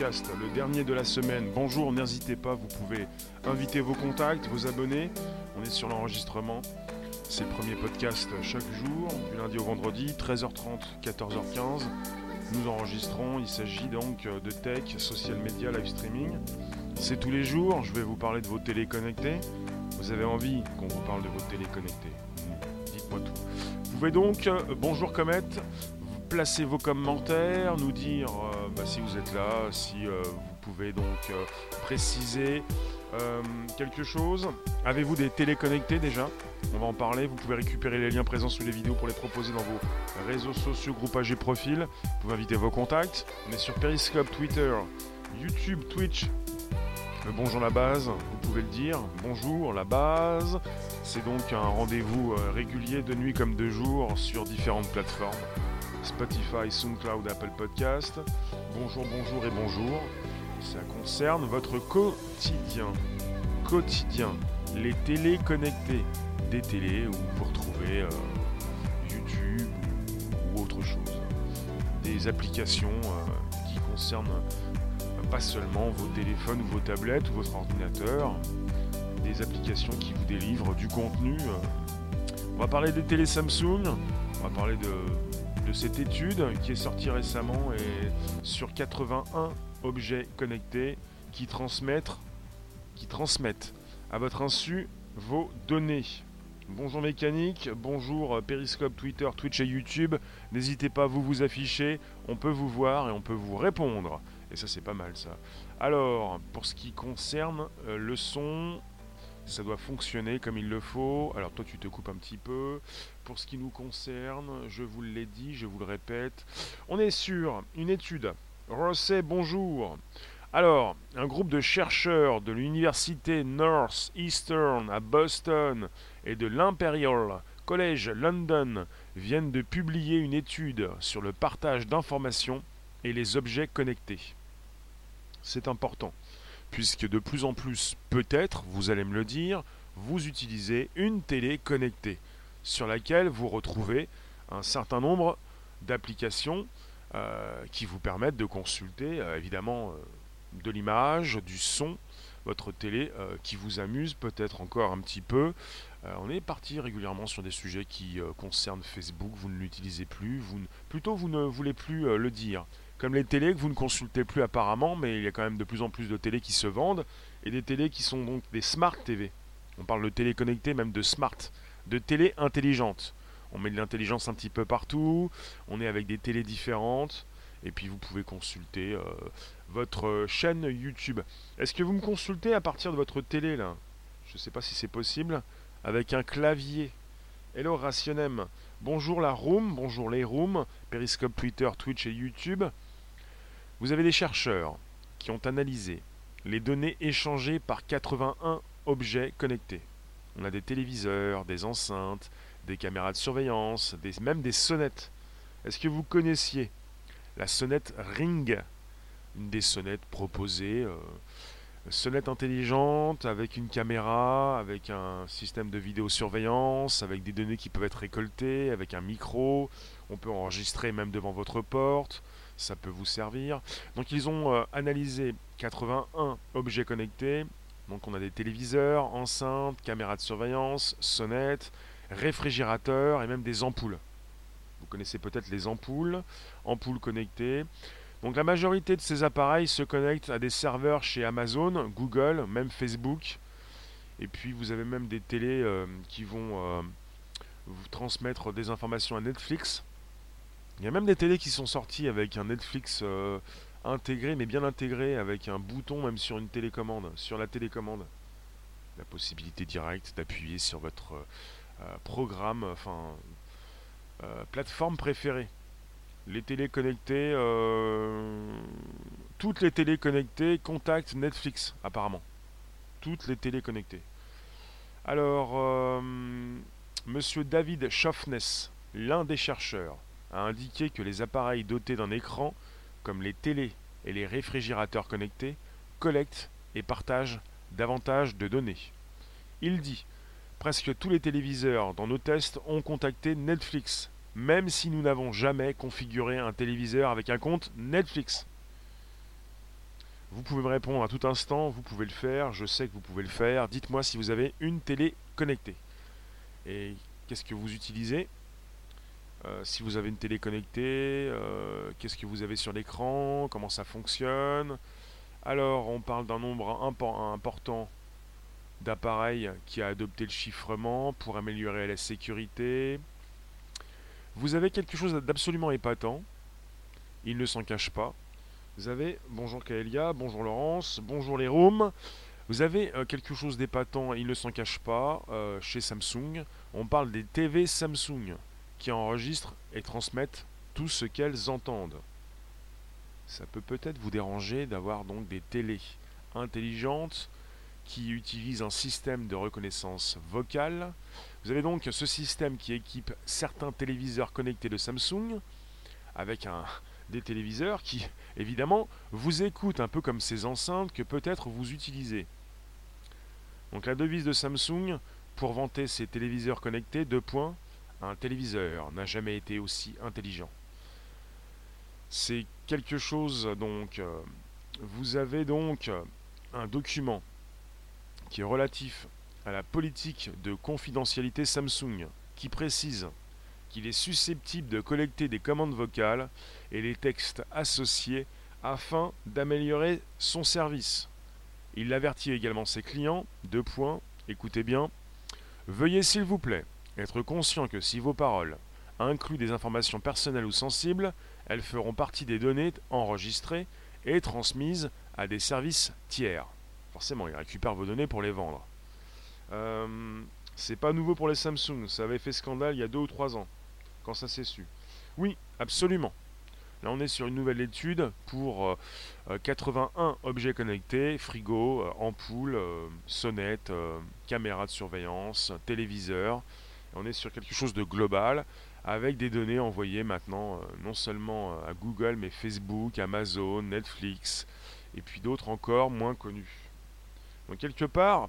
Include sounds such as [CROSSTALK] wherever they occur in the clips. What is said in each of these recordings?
le dernier de la semaine. Bonjour, n'hésitez pas, vous pouvez inviter vos contacts, vos abonnés. On est sur l'enregistrement. C'est le premier podcast chaque jour, du lundi au vendredi, 13h30, 14h15. Nous enregistrons, il s'agit donc de tech, social media, live streaming. C'est tous les jours, je vais vous parler de vos télé connectées. Vous avez envie qu'on vous parle de vos télé connectées Dites-moi tout. Vous pouvez donc, euh, bonjour Comet, vous placer vos commentaires, nous dire euh, bah, si vous êtes là, si euh, vous pouvez donc euh, préciser quelque chose. Avez-vous des télé connectées déjà? On va en parler. Vous pouvez récupérer les liens présents sous les vidéos pour les proposer dans vos réseaux sociaux, groupages et profils. Vous pouvez inviter vos contacts. On est sur Periscope, Twitter, YouTube, Twitch. Bonjour la base, vous pouvez le dire. Bonjour la base. C'est donc un rendez-vous régulier de nuit comme de jour sur différentes plateformes. Spotify, SoundCloud, Apple Podcast. Bonjour, bonjour et bonjour. Ça concerne votre quotidien. Quotidien. Les télés connectées. Des télés où vous retrouvez euh, YouTube ou autre chose. Des applications euh, qui concernent euh, pas seulement vos téléphones ou vos tablettes ou votre ordinateur. Des applications qui vous délivrent du contenu. On va parler des télé Samsung. On va parler de, cette étude qui est sortie récemment et sur 81 objets connectés qui transmettent, qui transmettent à votre insu vos données. Bonjour mécanique, bonjour euh, Periscope, Twitter, Twitch et YouTube. N'hésitez pas vous vous afficher, on peut vous voir et on peut vous répondre. Et ça c'est pas mal ça. Alors, pour ce qui concerne euh, le son, ça doit fonctionner comme il le faut. Alors toi tu te coupes un petit peu. Pour ce qui nous concerne, je vous l'ai dit, je vous le répète, on est sur une étude. Rosset, bonjour. Alors, un groupe de chercheurs de l'université Northeastern à Boston et de l'Imperial College London viennent de publier une étude sur le partage d'informations et les objets connectés. C'est important, puisque de plus en plus, peut-être, vous allez me le dire, vous utilisez une télé connectée sur laquelle vous retrouvez un certain nombre d'applications euh, qui vous permettent de consulter euh, évidemment euh, de l'image, du son, votre télé qui vous amuse peut-être encore un petit peu. On est parti régulièrement sur des sujets qui concernent Facebook, vous ne l'utilisez plus, plutôt vous ne voulez plus le dire. Comme les télés que vous ne consultez plus apparemment, mais il y a quand même de plus en plus de télés qui se vendent, et des télés qui sont donc des smart TV. On parle de télé connectée, même de smart, de télé intelligente. On met de l'intelligence un petit peu partout, on est avec des télés différentes, et puis vous pouvez consulter euh, votre euh, chaîne YouTube. Est-ce que vous me consultez à partir de votre télé là? Je ne sais pas si c'est possible. Avec un clavier. Hello Rationem. Bonjour la room, bonjour les rooms, Periscope, Twitter, Twitch et YouTube. Vous avez des chercheurs qui ont analysé les données échangées par 81 objets connectés. On a des téléviseurs, des enceintes, des caméras de surveillance, même des sonnettes. Est-ce que vous connaissiez la sonnette Ring? Une des sonnettes proposées. euh, sonnette intelligente avec une caméra, avec un système de vidéosurveillance, avec des données qui peuvent être récoltées, avec un micro. On peut enregistrer même devant votre porte. Ça peut vous servir. Donc ils ont euh, analysé 81 objets connectés. Donc on a des téléviseurs, enceintes, caméras de surveillance, sonnettes, réfrigérateurs et même des ampoules. Vous connaissez peut-être les ampoules, ampoules connectées. Donc la majorité de ces appareils se connectent à des serveurs chez Amazon, Google, même Facebook. Et puis vous avez même des télés euh, qui vont euh, vous transmettre des informations à Netflix. Il y a même des télés qui sont sorties avec un Netflix euh, intégré, mais bien intégré, avec un bouton même sur une télécommande, sur la télécommande. La possibilité directe d'appuyer sur votre euh, euh, programme, enfin euh, plateforme préférée. Les euh, toutes les télés connectées contactent Netflix apparemment. Toutes les télés connectées. Alors, Monsieur David Schaffness, l'un des chercheurs, a indiqué que les appareils dotés d'un écran, comme les télés et les réfrigérateurs connectés, collectent et partagent davantage de données. Il dit Presque tous les téléviseurs dans nos tests ont contacté Netflix même si nous n'avons jamais configuré un téléviseur avec un compte Netflix. Vous pouvez me répondre à tout instant, vous pouvez le faire, je sais que vous pouvez le faire. Dites-moi si vous avez une télé connectée. Et qu'est-ce que vous utilisez? Euh, Si vous avez une télé connectée, euh, qu'est-ce que vous avez sur l'écran Comment ça fonctionne Alors, on parle d'un nombre important d'appareils qui a adopté le chiffrement pour améliorer la sécurité. Vous avez quelque chose d'absolument épatant. Il ne s'en cache pas. Vous avez, bonjour Kaelia, bonjour Laurence, bonjour les. Vous avez euh, quelque chose d'épatant, il ne s'en cache pas, chez Samsung. On parle des TV Samsung qui enregistrent et transmettent tout ce qu'elles entendent. Ça peut peut-être vous déranger d'avoir donc des télés intelligentes qui utilisent un système de reconnaissance vocale. Vous avez donc ce système qui équipe certains téléviseurs connectés de Samsung avec des téléviseurs qui, évidemment, vous écoutent un peu comme ces enceintes que peut-être vous utilisez. Donc la devise de Samsung pour vanter ses téléviseurs connectés, deux points, un téléviseur n'a jamais été aussi intelligent. C'est quelque chose donc, euh, vous avez donc un document qui est relatif à la politique de confidentialité Samsung qui précise qu'il est susceptible de collecter des commandes vocales et les textes associés afin d'améliorer son service. Il avertit également ses clients, deux points, écoutez bien, veuillez s'il vous plaît être conscient que si vos paroles incluent des informations personnelles ou sensibles, elles feront partie des données enregistrées et transmises à des services tiers. Forcément, ils récupèrent vos données pour les vendre. Euh, c'est pas nouveau pour les Samsung, ça avait fait scandale il y a deux ou trois ans quand ça s'est su. Oui, absolument. Là, on est sur une nouvelle étude pour 81 euh, euh, objets connectés, frigo, euh, ampoule, sonnette, caméra de surveillance, téléviseur. On est sur quelque chose de global avec des données envoyées maintenant non seulement à Google, mais Facebook, Amazon, Netflix, et puis d'autres encore moins connus. Donc quelque part,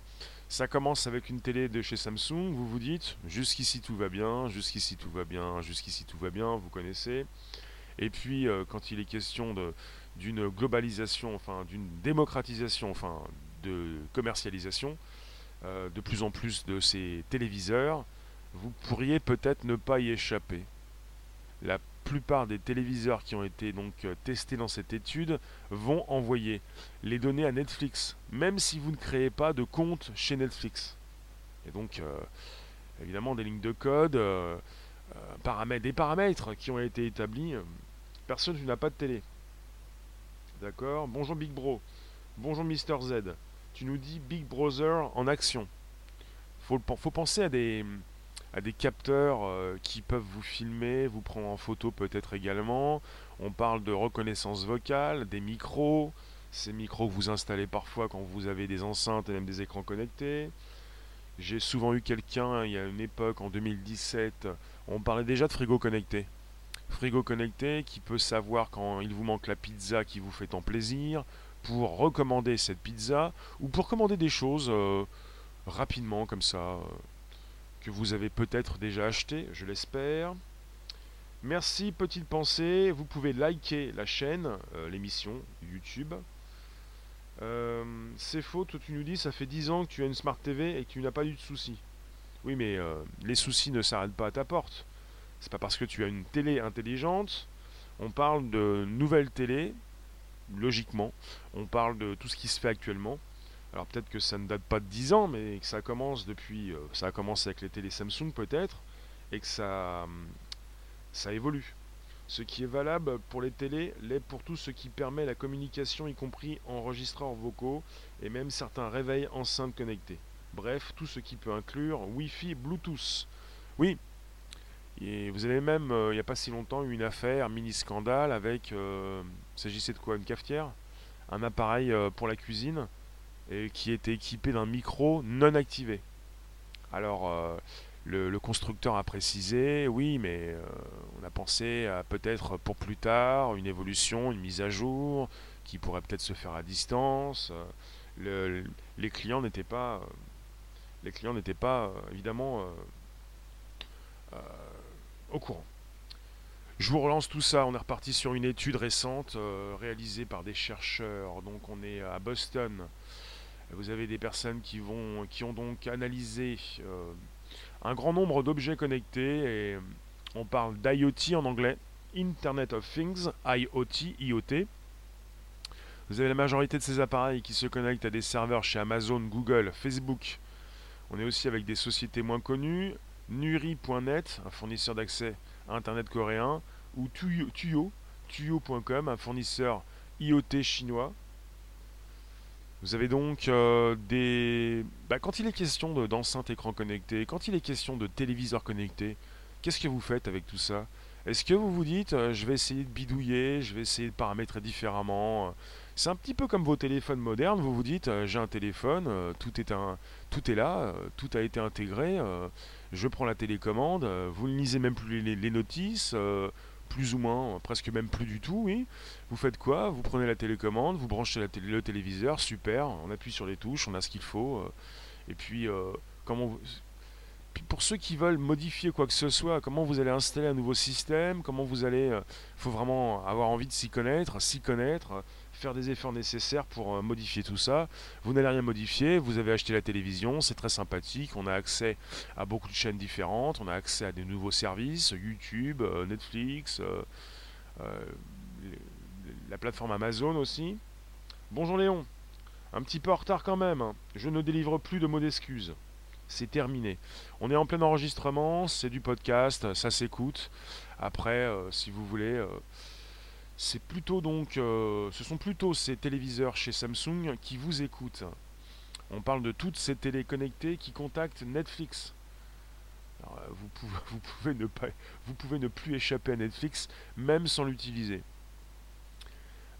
ça commence avec une télé de chez Samsung, vous vous dites, jusqu'ici tout va bien, jusqu'ici tout va bien, jusqu'ici tout va bien, vous connaissez. Et puis euh, quand il est question d'une globalisation, enfin d'une démocratisation, enfin de commercialisation, euh, de plus en plus de ces téléviseurs, vous pourriez peut-être ne pas y échapper. La plupart des téléviseurs qui ont été donc euh, testés dans cette étude vont envoyer les données à Netflix, même si vous ne créez pas de compte chez Netflix. Et donc, euh, évidemment, des lignes de code, euh, des paramètres qui ont été établis. Personne n'a pas de télé. D'accord? Bonjour Big Bro. Bonjour Mister Z. Tu nous dis Big Brother en action. Faut, faut penser à des, à des capteurs euh, qui peuvent vous filmer, vous prendre en photo peut-être également. On parle de reconnaissance vocale, des micros, ces micros que vous installez parfois quand vous avez des enceintes et même des écrans connectés. J'ai souvent eu quelqu'un, il y a une époque, en 2017, on parlait déjà de frigo connecté. Frigo connecté qui peut savoir quand il vous manque la pizza qui vous fait tant plaisir, pour recommander cette pizza, ou pour commander des choses euh, rapidement comme ça. Euh, que vous avez peut-être déjà acheté, je l'espère. Merci, petite pensée. Vous pouvez liker la chaîne, euh, l'émission YouTube. Euh, c'est faux, toi tu nous dis, ça fait 10 ans que tu as une Smart TV et que tu n'as pas eu de soucis. Oui, mais euh, les soucis ne s'arrêtent pas à ta porte. C'est pas parce que tu as une télé intelligente. On parle de nouvelles télé, logiquement. On parle de tout ce qui se fait actuellement. Alors peut-être que ça ne date pas de 10 ans, mais que ça commence depuis, euh, ça a commencé avec les télé Samsung peut-être, et que ça, hum, ça évolue. Ce qui est valable pour les télés l'est pour tout ce qui permet la communication, y compris enregistreurs vocaux et même certains réveils enceintes connectés. Bref, tout ce qui peut inclure Wi-Fi, Bluetooth. Oui, et vous avez même, euh, il n'y a pas si longtemps, eu une affaire, mini scandale avec, euh, s'agissait de quoi Une cafetière? Un appareil pour la cuisine et qui était équipé d'un micro non activé. Alors, euh, le, constructeur a précisé, oui, mais euh, on a pensé à peut-être pour plus tard une évolution, une mise à jour qui pourrait peut-être se faire à distance. les clients n'étaient pas, les clients n'étaient pas évidemment au courant. Je vous relance tout ça. On est reparti sur une étude récente euh, réalisée par des chercheurs. Donc on est à Boston. Vous avez des personnes qui, vont, qui ont donc analysé euh, un grand nombre d'objets connectés on parle d'IoT en anglais, Internet of Things, IoT, IoT. Vous avez la majorité de ces appareils qui se connectent à des serveurs chez Amazon, Google, Facebook. On est aussi avec des sociétés moins connues, Nuri.net, un fournisseur d'accès à Internet coréen, ou Tuyo, Tuyo.com, un fournisseur IoT chinois. Vous avez donc euh, des... Bah, quand il est question d'enceintes écran connectés, quand il est question de téléviseurs connectés, qu'est-ce que vous faites avec tout ça? Est-ce que vous vous dites, euh, je vais essayer de bidouiller, je vais essayer de paramétrer différemment c'est un petit peu comme vos téléphones modernes, vous vous dites euh, j'ai un téléphone, euh, tout, est un, tout est là, euh, tout a été intégré, je prends la télécommande, vous ne lisez même plus les, notices, plus ou moins, presque même plus du tout, oui. Vous faites quoi? Vous prenez la télécommande, vous branchez le téléviseur, super, on appuie sur les touches, on a ce qu'il faut, et puis comment puis pour ceux qui veulent modifier quoi que ce soit, comment vous allez installer un nouveau système, comment vous allez, il faut vraiment avoir envie de s'y connaître, s'y connaître, faire des efforts nécessaires pour euh, modifier tout ça. Vous n'allez rien modifier, vous avez acheté la télévision, c'est très sympathique, on a accès à beaucoup de chaînes différentes, on a accès à des nouveaux services, YouTube, euh, Netflix, euh, la plateforme Amazon aussi. Bonjour Léon, un petit peu en retard quand même, hein. je ne délivre plus de mots d'excuses. C'est terminé. On est en plein enregistrement, c'est du podcast, ça s'écoute. Après, si vous voulez, c'est plutôt donc, euh, ce sont plutôt ces téléviseurs chez Samsung qui vous écoutent. On parle de toutes ces télé connectées qui contactent Netflix. Euh, [LAUGHS] vous, pouvez ne pas, vous pouvez ne plus échapper à Netflix, même sans l'utiliser.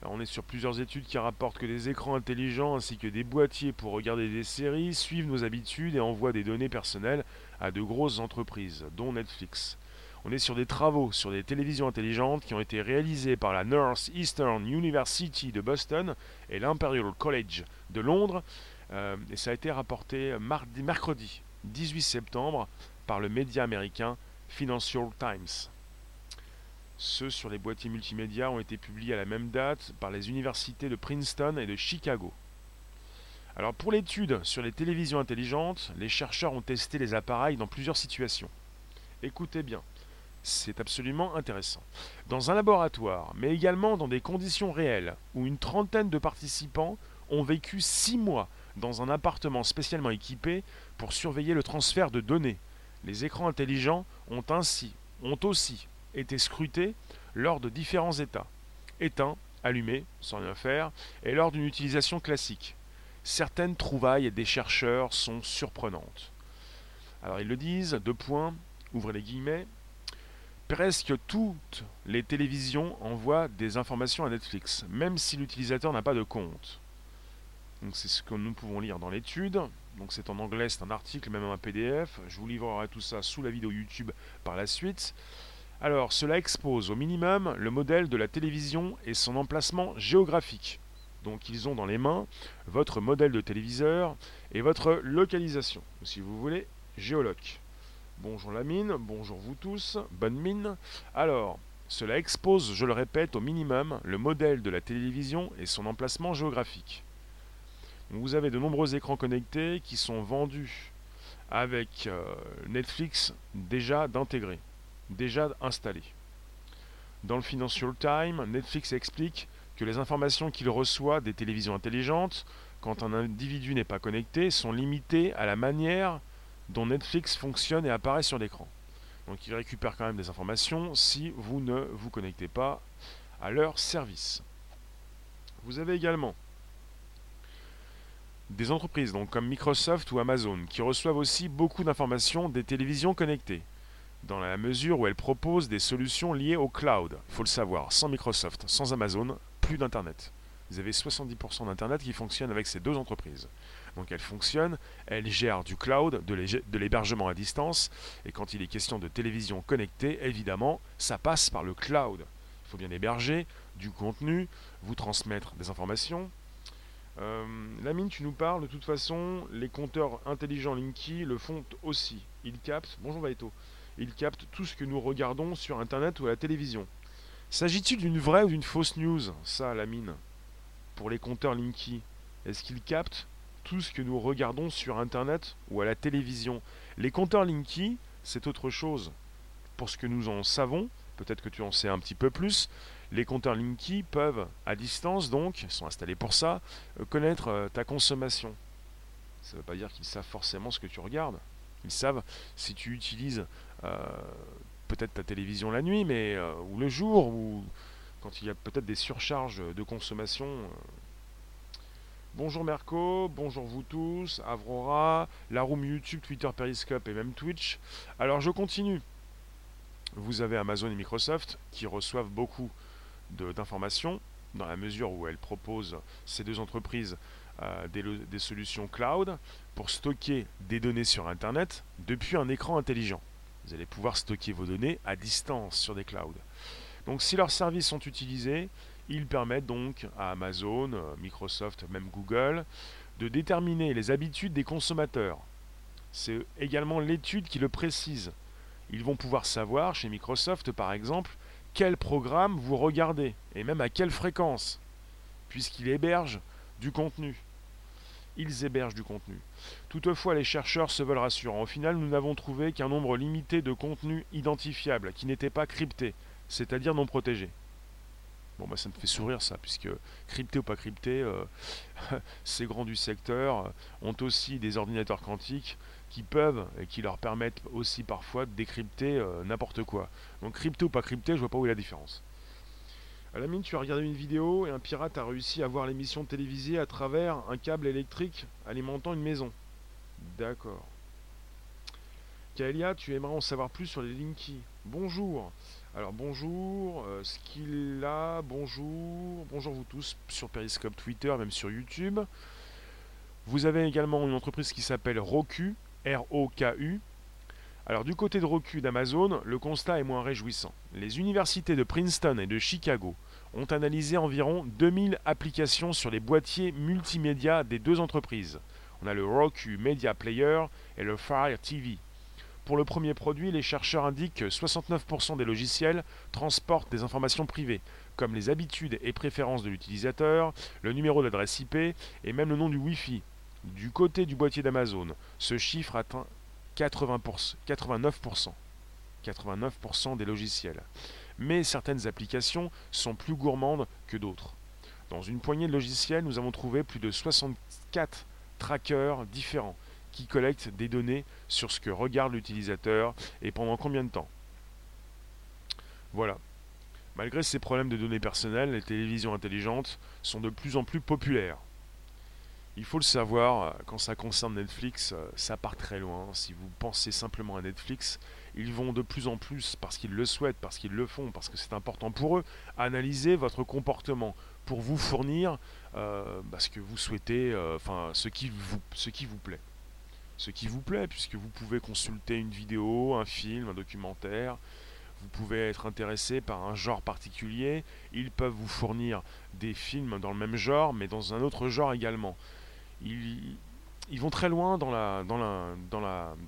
On est sur plusieurs études qui rapportent que des écrans intelligents ainsi que des boîtiers pour regarder des séries suivent nos habitudes et envoient des données personnelles à de grosses entreprises, dont Netflix. On est sur des travaux sur des télévisions intelligentes qui ont été réalisés par la Northeastern University de Boston et l'Imperial College de Londres. Euh, et ça a été rapporté mercredi 18 septembre par le média américain Financial Times. Ceux sur les boîtiers multimédia ont été publiés à la même date par les universités de Princeton et de Chicago. Alors pour l'étude sur les télévisions intelligentes, les chercheurs ont testé les appareils dans plusieurs situations. Écoutez bien, c'est absolument intéressant. Dans un laboratoire, mais également dans des conditions réelles, où une trentaine de participants ont vécu six mois dans un appartement spécialement équipé pour surveiller le transfert de données. Les écrans intelligents ont ainsi, ont aussi été scrutés lors de différents états. Éteints, allumés, sans rien faire, et lors d'une utilisation classique. Certaines trouvailles des chercheurs sont surprenantes. Alors ils le disent, deux points, ouvrez les guillemets, Presque toutes les télévisions envoient des informations à Netflix, même si l'utilisateur n'a pas de compte. C'est ce que nous pouvons lire dans l'étude. Donc c'est en anglais, c'est un article, même un PDF. Je vous livrerai tout ça sous la vidéo YouTube par la suite. Alors cela expose au minimum le modèle de la télévision et son emplacement géographique. Donc ils ont dans les mains votre modèle de téléviseur et votre localisation, si vous voulez, géoloc. Bonjour la mine, bonjour vous tous, bonne mine. Alors, cela expose, je le répète, au minimum le modèle de la télévision et son emplacement géographique. vous avez de nombreux écrans connectés qui sont vendus avec euh, Netflix déjà d'intégrer, déjà installé. Dans le Financial Times, Netflix explique que les informations qu'il reçoit des télévisions intelligentes, quand un individu n'est pas connecté, sont limitées à la manière dont Netflix fonctionne et apparaît sur l'écran. Donc ils récupèrent quand même des informations si vous ne vous connectez pas à leur service. Vous avez également des entreprises comme Microsoft ou Amazon qui reçoivent aussi beaucoup d'informations des télévisions connectées, dans la mesure où elles proposent des solutions liées au cloud. Il faut le savoir, sans Microsoft, sans Amazon, plus d'Internet. Vous avez 70% d'Internet qui fonctionne avec ces deux entreprises. Donc elle fonctionne, elle gère du cloud, de l'hébergement à distance, et quand il est question de télévision connectée, évidemment, ça passe par le cloud. Il faut bien héberger du contenu, vous transmettre des informations. Euh, Lamine, tu nous parles, de toute façon, les compteurs intelligents Linky le font aussi. Ils captent, bonjour Vaito, il capte tout ce que nous regardons sur Internet ou à la télévision. S'agit-il d'une vraie ou d'une fausse news, ça, la mine Pour les compteurs Linky, est-ce qu'ils captent? Tout ce que nous regardons sur Internet ou à la télévision Les compteurs Linky, c'est autre chose. Pour ce que nous en savons, peut-être que tu en sais un petit peu plus, les compteurs Linky peuvent, à distance donc, sont installés pour ça, euh, connaître euh, ta consommation. Ça ne veut pas dire qu'ils savent forcément ce que tu regardes. Ils savent si tu utilises euh, peut-être ta télévision la nuit, mais ou le jour, ou quand il y a peut-être des surcharges de consommation. Bonjour Merco, bonjour vous tous, Avrora, la room YouTube, Twitter, Periscope et même Twitch. Alors je continue. Vous avez Amazon et Microsoft qui reçoivent beaucoup d'informations dans la mesure où elles proposent ces deux entreprises euh, des, des, solutions cloud pour stocker des données sur Internet depuis un écran intelligent. Vous allez pouvoir stocker vos données à distance sur des clouds. Donc si leurs services sont utilisés, ils permettent donc à Amazon, euh, Microsoft, même Google, de déterminer les habitudes des consommateurs. C'est également l'étude qui le précise. Ils vont pouvoir savoir, chez Microsoft par exemple, quel programme vous regardez, et même à quelle fréquence, puisqu'ils hébergent du contenu. Ils hébergent du contenu. Toutefois, les chercheurs se veulent rassurants. Au final, nous n'avons trouvé qu'un nombre limité de contenus identifiables qui n'étaient pas cryptés, c'est-à-dire non protégés. Bon, bah, ça me fait sourire ça, puisque crypté ou pas crypté, euh, [LAUGHS] ces grands du secteur ont aussi des ordinateurs quantiques qui peuvent et qui leur permettent aussi parfois de décrypter euh, n'importe quoi. Donc crypté ou pas crypté, je vois pas où est la différence. À la mine, tu as regardé une vidéo et un pirate a réussi à voir l'émission télévisée à travers un câble électrique alimentant une maison. D'accord. Kaelia, tu aimerais en savoir plus sur les Linky. Bonjour. Alors bonjour, euh, Skilla, bonjour, bonjour vous tous sur Periscope, Twitter, même sur YouTube. Vous avez également une entreprise qui s'appelle Roku, R-O-K-U. Alors du côté de Roku d'Amazon, le constat est moins réjouissant. Les universités de Princeton et de Chicago ont analysé environ 2000 applications sur les boîtiers multimédia des deux entreprises. On a le Roku Media Player et le Fire TV. Pour le premier produit, les chercheurs indiquent que 69% des logiciels transportent des informations privées, comme les habitudes et préférences de l'utilisateur, le numéro d'adresse IP et même le nom du Wi-Fi, du côté du boîtier d'Amazon, ce chiffre atteint 80%, 89%. 89% des logiciels. Mais certaines applications sont plus gourmandes que d'autres. Dans une poignée de logiciels, nous avons trouvé plus de 64 trackers différents qui collectent des données sur ce que regarde l'utilisateur et pendant combien de temps. Voilà. Malgré ces problèmes de données personnelles, les télévisions intelligentes sont de plus en plus populaires. Il faut le savoir, euh, quand ça concerne Netflix, euh, ça part très loin. Si vous pensez simplement à Netflix, ils vont de plus en plus, parce qu'ils le souhaitent, parce qu'ils le font, parce que c'est important pour eux, analyser votre comportement pour vous fournir euh, bah, ce que vous souhaitez, enfin ce, ce qui vous plaît. Ce qui vous plaît, puisque vous pouvez consulter une vidéo, un film, un documentaire, vous pouvez être intéressé par un genre particulier, ils peuvent vous fournir des films dans le même genre, mais dans un autre genre également. Ils, vont très loin dans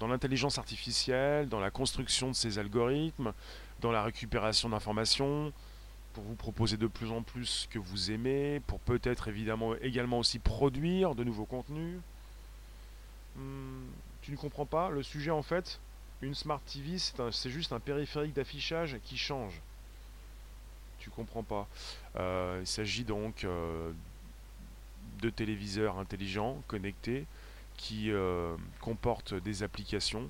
l'intelligence artificielle, dans la construction de ces algorithmes, dans la récupération d'informations, pour vous proposer de plus en plus ce que vous aimez, pour peut-être évidemment également aussi produire de nouveaux contenus. Hmm, tu ne comprends pas le sujet en fait Une Smart TV, c'est juste un périphérique d'affichage qui change. Tu comprends pas. Euh, il s'agit donc euh, de téléviseurs intelligents connectés qui euh, comportent des applications.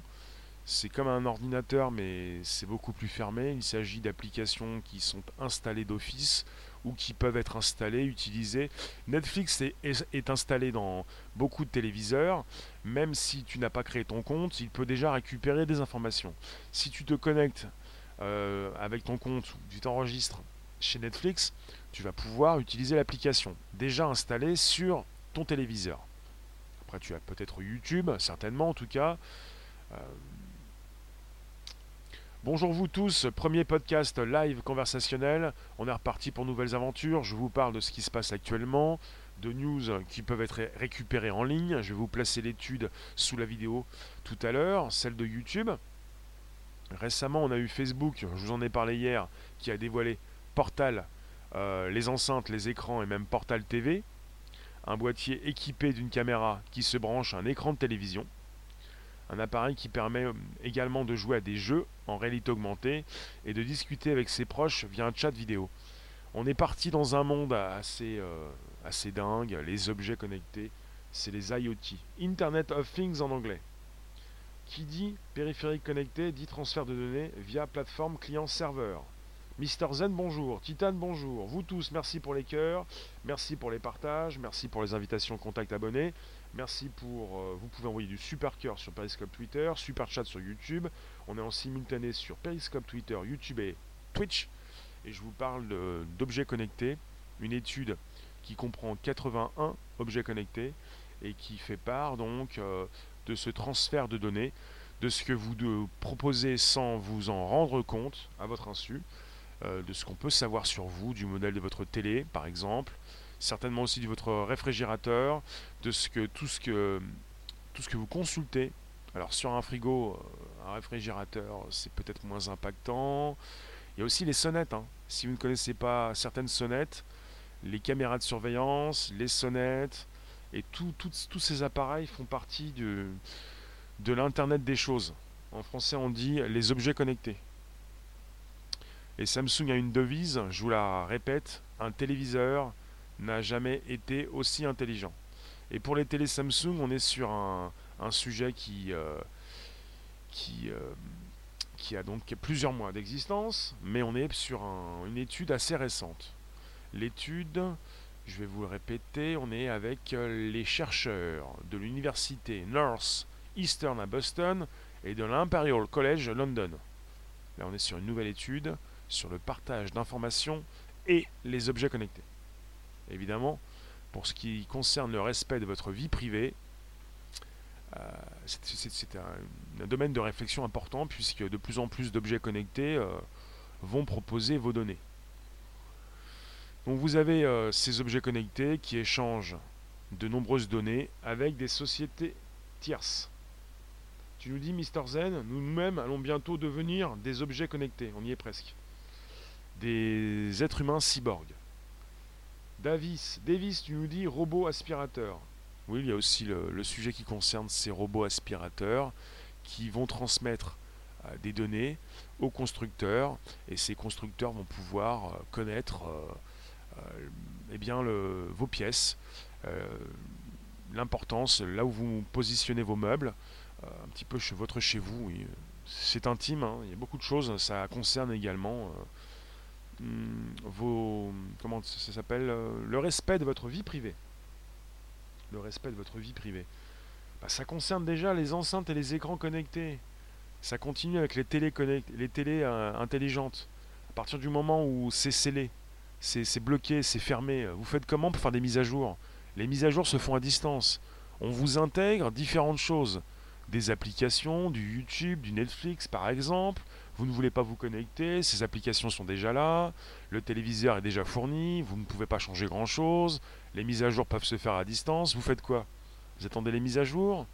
C'est comme un ordinateur, mais c'est beaucoup plus fermé. Il s'agit d'applications qui sont installées d'office ou qui peuvent être installées, utilisées. Netflix est, installé dans beaucoup de téléviseurs. Même si tu n'as pas créé ton compte, il peut déjà récupérer des informations. Si tu te connectes euh, avec ton compte, tu t'enregistres chez Netflix, tu vas pouvoir utiliser l'application déjà installée sur ton téléviseur. Après, tu as peut-être YouTube, certainement en tout cas. Euh, bonjour vous tous, premier podcast live conversationnel. On est reparti pour nouvelles aventures. Je vous parle de ce qui se passe actuellement, de news qui peuvent être récupérées en ligne. Je vais vous placer l'étude sous la vidéo tout à l'heure, celle de YouTube. Récemment, on a eu Facebook, je vous en ai parlé hier, qui a dévoilé Portal, euh, les enceintes, les écrans et même Portal TV, un boîtier équipé d'une caméra qui se branche à un écran de télévision, un appareil qui permet euh, également de jouer à des jeux en réalité augmentée et de discuter avec ses proches via un chat vidéo. On est parti dans un monde assez, euh, assez dingue, les objets connectés, c'est les IoT, Internet of Things en anglais. Qui dit périphérique connecté dit transfert de données via plateforme client-serveur. Mister Zen, bonjour. Titan, bonjour. Vous tous, merci pour les cœurs, merci pour les partages, merci pour les invitations contact abonnés, merci pour. Euh, vous pouvez envoyer du super cœur sur Periscope Twitter, super chat sur YouTube. On est en simultané sur Periscope Twitter, YouTube et Twitch. Et je vous parle d'objets connectés, une étude qui comprend 81 objets connectés et qui fait part donc euh, de ce transfert de données, de ce que vous proposez sans vous en rendre compte à votre insu, euh, de ce qu'on peut savoir sur vous, du modèle de votre télé par exemple, certainement aussi de votre réfrigérateur, de ce que tout ce que tout ce que vous consultez. Alors sur un frigo, euh, un réfrigérateur, c'est peut-être moins impactant. Il y a aussi les sonnettes. Hein. Si vous ne connaissez pas certaines sonnettes, les caméras de surveillance, les sonnettes, et tous ces appareils font partie de, de l'Internet des choses. En français, on dit les objets connectés. Et Samsung a une devise, je vous la répète, un téléviseur n'a jamais été aussi intelligent. Et pour les télé Samsung, on est sur un, sujet qui, euh, euh, qui a donc plusieurs mois d'existence, mais on est sur une étude assez récente. L'étude je vais vous le répéter, on est avec euh, les chercheurs de l'université North Eastern à Boston et de l'Imperial College London. Là, on est sur une nouvelle étude sur le partage d'informations et les objets connectés. Évidemment, pour ce qui concerne le respect de votre vie privée, euh, c'est un, domaine de réflexion important puisque de plus en plus d'objets connectés euh, vont proposer vos données. Donc vous avez euh, ces objets connectés qui échangent de nombreuses données avec des sociétés tierces. Tu nous dis, Mister Zen, nous-mêmes allons bientôt devenir des objets connectés, on y est presque. Des êtres humains cyborgs. Davis, Davis, tu nous dis robot aspirateur. Oui, il y a aussi le, sujet qui concerne ces robots aspirateurs qui vont transmettre euh, des données aux constructeurs et ces constructeurs vont pouvoir euh, connaître euh, eh bien, vos pièces, l'importance, là où vous positionnez vos meubles, un petit peu chez votre chez vous. C'est intime, hein, il y a beaucoup de choses. Ça concerne également vos comment ça s'appelle le respect de votre vie privée. Le respect de votre vie privée. Bah, ça concerne déjà les enceintes et les écrans connectés. Ça continue avec les télés, les télés intelligentes. À partir du moment où c'est scellé, c'est bloqué, c'est fermé. Vous faites comment pour faire des mises à jour? Les mises à jour se font à distance. On vous intègre différentes choses. Des applications, du YouTube, du Netflix par exemple. Vous ne voulez pas vous connecter, ces applications sont déjà là, le téléviseur est déjà fourni, vous ne pouvez pas changer grand-chose, les mises à jour peuvent se faire à distance. Vous faites quoi? Vous attendez les mises à jour?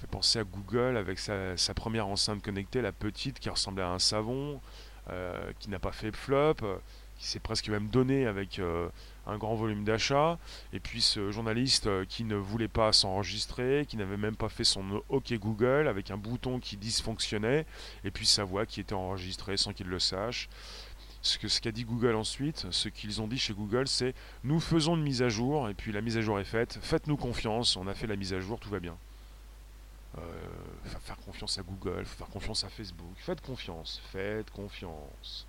Fait penser à Google avec sa, première enceinte connectée, la petite qui ressemblait à un savon, euh, qui n'a pas fait flop qui s'est presque même donné avec euh, un grand volume d'achat, et puis ce journaliste euh, qui ne voulait pas s'enregistrer, qui n'avait même pas fait son OK Google, avec un bouton qui dysfonctionnait, et puis sa voix qui était enregistrée sans qu'il le sache. Ce qu'a ce qu'a dit Google ensuite, ce qu'ils ont dit chez Google, c'est nous faisons une mise à jour, et puis la mise à jour est faite, faites-nous confiance, on a fait la mise à jour, tout va bien. Euh, faire confiance à Google, faire confiance à Facebook, faites confiance, faites confiance.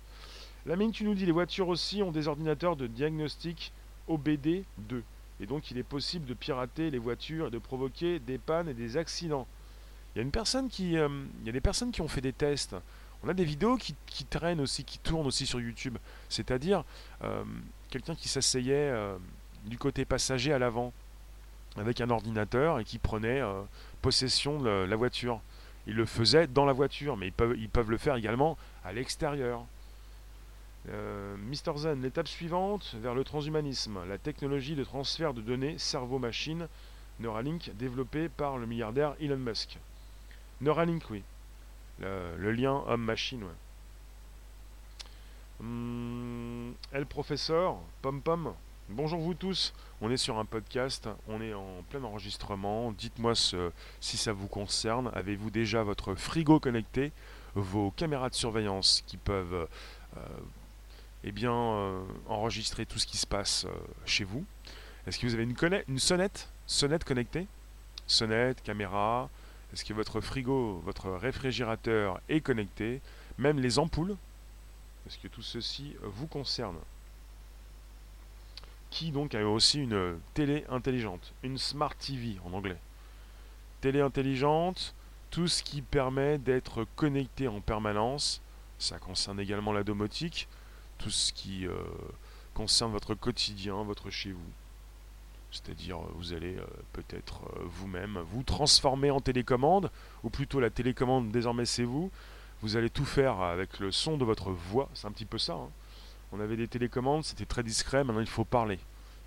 La mine, tu nous dis, les voitures aussi ont des ordinateurs de diagnostic OBD2. Et donc, il est possible de pirater les voitures et de provoquer des pannes et des accidents. Il y a euh, il des personnes qui ont fait des tests. On a des vidéos qui, traînent aussi, qui tournent aussi sur YouTube. C'est-à-dire euh, quelqu'un qui s'asseyait euh, du côté passager à l'avant avec un ordinateur et qui prenait possession de la voiture. Ils le faisaient dans la voiture, mais ils peuvent le faire également à l'extérieur. Euh, Zen, l'étape suivante vers le transhumanisme, la technologie de transfert de données cerveau-machine, Neuralink, développée par le milliardaire Elon Musk. Neuralink, oui. le, lien homme-machine. Hum, elle, professeur, pom pom. Bonjour vous tous, on est sur un podcast, on est en plein enregistrement. Dites-moi si ça vous concerne. Avez-vous déjà votre frigo connecté, vos caméras de surveillance qui peuvent euh, eh bien, euh, enregistrer tout ce qui se passe euh, chez vous. Est-ce que vous avez une, une sonnette, sonnette connectée? Sonnette, caméra. Est-ce que votre frigo, votre réfrigérateur est connecté? Même les ampoules? Est-ce que tout ceci vous concerne? Qui donc a aussi une télé intelligente, une Smart TV en anglais. Télé intelligente, tout ce qui permet d'être connecté en permanence, ça concerne également la domotique, tout ce qui euh, concerne votre quotidien, votre chez vous. C'est-à-dire, vous allez euh, peut-être euh, vous-même vous transformer en télécommande, ou plutôt la télécommande désormais c'est vous. Vous allez tout faire avec le son de votre voix, c'est un petit peu ça. Hein. On avait des télécommandes, c'était très discret, maintenant il faut parler.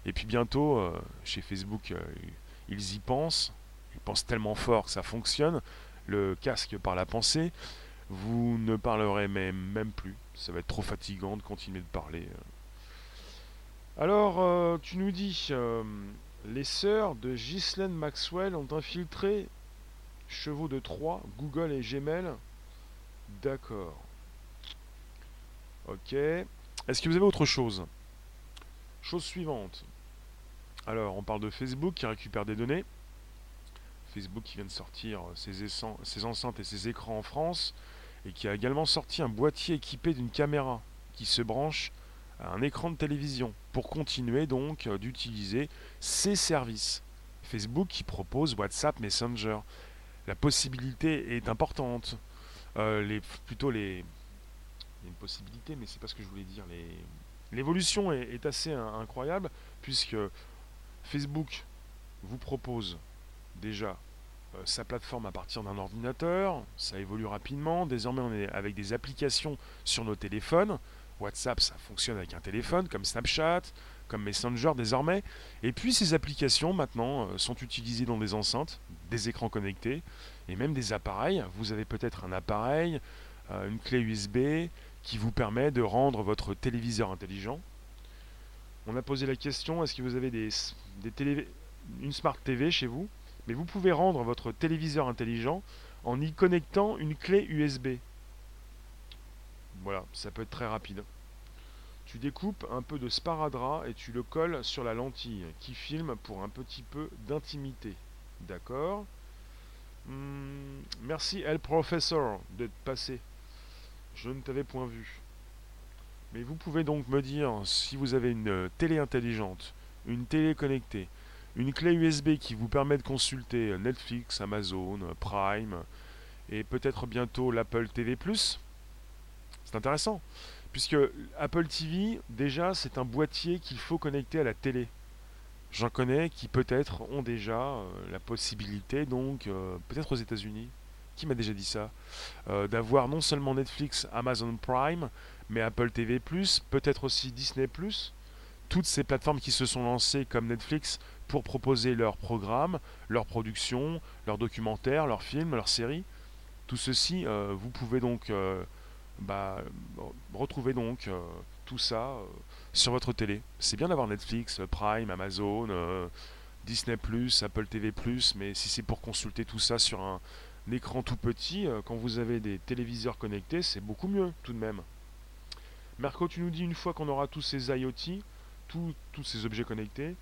Et puis bientôt, chez Facebook, ils y pensent, ils pensent tellement fort que ça fonctionne, le casque par la pensée, vous ne parlerez même, même plus. Ça va être trop fatigant de continuer de parler. Alors, euh, tu nous dis, euh, les sœurs de Ghislaine Maxwell ont infiltré Chevaux de Troie, Google et Gmail. D'accord. Ok. Est-ce que vous avez autre chose? Chose suivante. Alors, on parle de Facebook qui récupère des données. Facebook qui vient de sortir ses enceintes et ses écrans en France et qui a également sorti un boîtier équipé d'une caméra qui se branche à un écran de télévision pour continuer donc euh, d'utiliser ses services. Facebook qui propose WhatsApp Messenger. La possibilité est importante. Euh, les, plutôt les. Il y a une possibilité, mais c'est pas ce que je voulais dire. L'évolution est, assez incroyable puisque Facebook vous propose déjà sa plateforme à partir d'un ordinateur, ça évolue rapidement, désormais on est avec des applications sur nos téléphones, WhatsApp ça fonctionne avec un téléphone comme Snapchat, comme Messenger désormais, et puis ces applications maintenant euh, sont utilisées dans des enceintes, des écrans connectés, et même des appareils, vous avez peut-être un appareil, euh, une clé USB qui vous permet de rendre votre téléviseur intelligent. On a posé la question, est-ce que vous avez des, des une Smart TV chez vous? Mais vous pouvez rendre votre téléviseur intelligent en y connectant une clé USB. Voilà, ça peut être très rapide. Tu découpes un peu de sparadrap et tu le colles sur la lentille qui filme pour un petit peu d'intimité. D'accord? Hmm, Merci, El Professor, d'être passé. Je ne t'avais point vu. Mais vous pouvez donc me dire si vous avez une télé intelligente, une télé connectée, une clé USB qui vous permet de consulter Netflix, Amazon, Prime et peut-être bientôt l'Apple TV ⁇ C'est intéressant, puisque Apple TV, déjà, c'est un boîtier qu'il faut connecter à la télé. J'en connais qui peut-être ont déjà euh, la possibilité, donc euh, peut-être aux États-Unis, qui m'a déjà dit ça, euh, d'avoir non seulement Netflix, Amazon Prime, mais Apple TV ⁇ peut-être aussi Disney ⁇ toutes ces plateformes qui se sont lancées comme Netflix pour proposer leurs programmes, leurs productions, leurs documentaires, leurs films, leurs séries. Tout ceci, euh, vous pouvez donc euh, bah, retrouver donc euh, tout ça sur votre télé. C'est bien d'avoir Netflix, Prime, Amazon, Disney ⁇ Apple TV ⁇ mais si c'est pour consulter tout ça sur un, écran tout petit, quand vous avez des téléviseurs connectés, c'est beaucoup mieux tout de même. Merco, tu nous dis une fois qu'on aura tous ces IoT, tous ces objets connectés,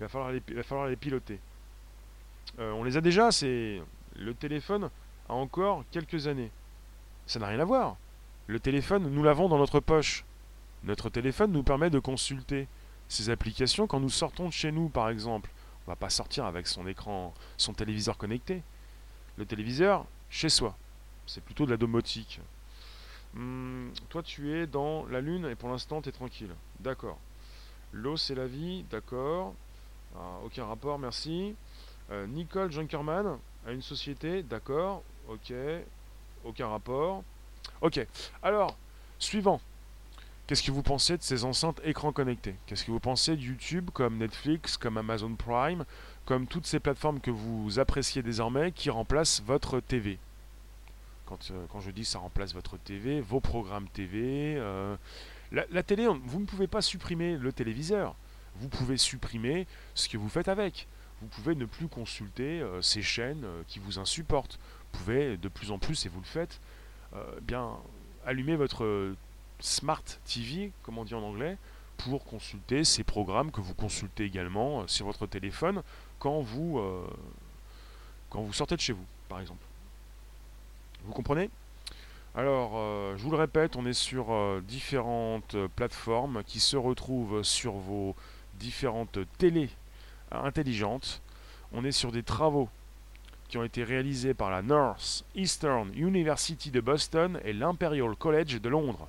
il va falloir les, piloter. Euh, on les a déjà, c'est le téléphone a encore quelques années. Ça n'a rien à voir. Le téléphone, nous l'avons dans notre poche. Notre téléphone nous permet de consulter ces applications quand nous sortons de chez nous, par exemple. On va pas sortir avec son écran, son téléviseur connecté. Le téléviseur, chez soi. C'est plutôt de la domotique. Hmm, toi, tu es dans la Lune et pour l'instant, tu es tranquille. D'accord. L'eau, c'est la vie, d'accord. Ah, aucun rapport, merci. Euh, Nicole Junkerman a une société, d'accord, ok, aucun rapport. Ok, alors, suivant. Qu'est-ce que vous pensez de ces enceintes écran connectés Qu'est-ce que vous pensez de YouTube comme Netflix, comme Amazon Prime, comme toutes ces plateformes que vous appréciez désormais qui remplacent votre TV Quand, quand je dis ça remplace votre TV, vos programmes TV. La, la, télé, vous ne pouvez pas supprimer le téléviseur. Vous pouvez supprimer ce que vous faites avec. Vous pouvez ne plus consulter ces chaînes qui vous insupportent. Vous pouvez de plus en plus, et vous le faites, bien allumer votre Smart TV, comme on dit en anglais, pour consulter ces programmes que vous consultez également euh, sur votre téléphone quand vous, euh, quand vous sortez de chez vous, par exemple. Vous comprenez? Alors, euh, je vous le répète, on est sur différentes plateformes qui se retrouvent sur vos différentes télés intelligentes. On est sur des travaux qui ont été réalisés par la North Eastern University de Boston et l'Imperial College de Londres.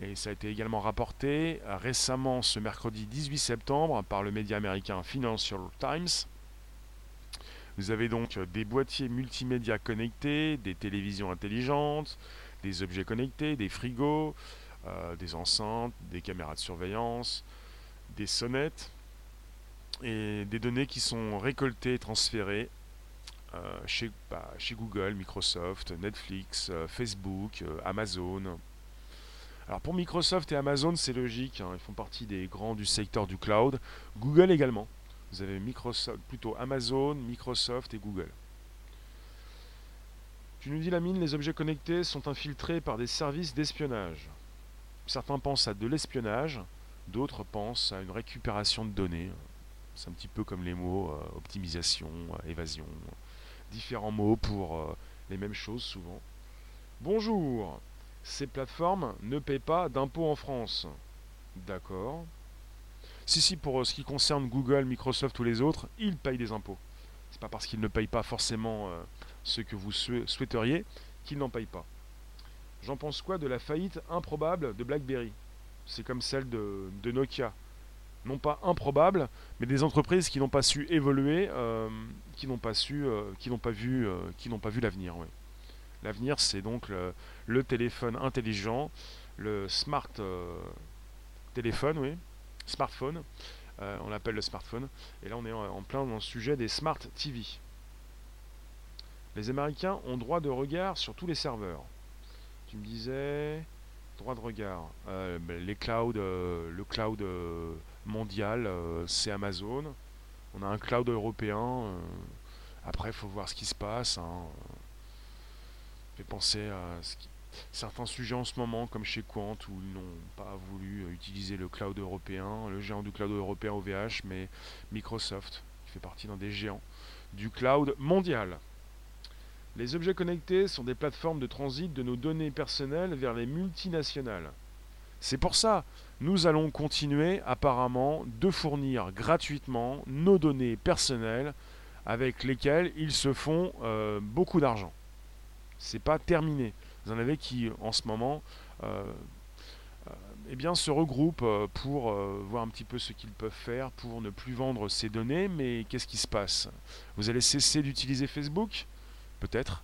Et ça a été également rapporté euh, récemment ce mercredi 18 septembre par le média américain Financial Times. Vous avez donc des boîtiers multimédia connectés, des télévisions intelligentes, des objets connectés, des frigos, euh, des enceintes, des caméras de surveillance, des sonnettes et des données qui sont récoltées et transférées euh, chez, bah, chez, Google, Microsoft, Netflix, Facebook, Amazon, alors pour Microsoft et Amazon, c'est logique, hein, ils font partie des grands du secteur du cloud. Google également. Vous avez Microsoft, plutôt Amazon, Microsoft et Google. Tu nous dis la mine, les objets connectés sont infiltrés par des services d'espionnage. Certains pensent à de l'espionnage, d'autres pensent à une récupération de données. C'est un petit peu comme les mots euh, optimisation, euh, évasion. Différents mots pour euh, les mêmes choses souvent. Bonjour ces plateformes ne paient pas d'impôts en France. D'accord. Si, si, pour ce qui concerne Google, Microsoft ou les autres, ils payent des impôts. C'est pas parce qu'ils ne payent pas forcément ce que vous souhaiteriez qu'ils n'en payent pas. J'en pense quoi de la faillite improbable de BlackBerry? C'est comme celle de, Nokia. Non pas improbable, mais des entreprises qui n'ont pas su évoluer, euh, qui n'ont pas su, qui n'ont pas vu, qui n'ont pas vu l'avenir. L'avenir, c'est donc le, téléphone intelligent, le smart euh, téléphone, oui, smartphone. Euh, on l'appelle le smartphone. Et là, on est en, plein dans le sujet des smart TV. Les Américains ont droit de regard sur tous les serveurs. Tu me disais droit de regard. Euh, ben, les clouds, le cloud mondial, c'est Amazon. On a un cloud européen. après, il faut voir ce qui se passe. Hein fait penser à certains sujets en ce moment, comme chez Quant, où ils n'ont pas voulu euh, utiliser le cloud européen, le géant du cloud européen OVH, mais Microsoft, qui fait partie d'un des géants du cloud mondial. Les objets connectés sont des plateformes de transit de nos données personnelles vers les multinationales. C'est pour ça, nous allons continuer apparemment de fournir gratuitement nos données personnelles avec lesquelles ils se font euh, beaucoup d'argent c'est pas terminé. Vous en avez qui, en ce moment, euh, euh, eh bien, se regroupent pour voir un petit peu ce qu'ils peuvent faire pour ne plus vendre ces données. Mais qu'est-ce qui se passe? Vous allez cesser d'utiliser Facebook? Peut-être.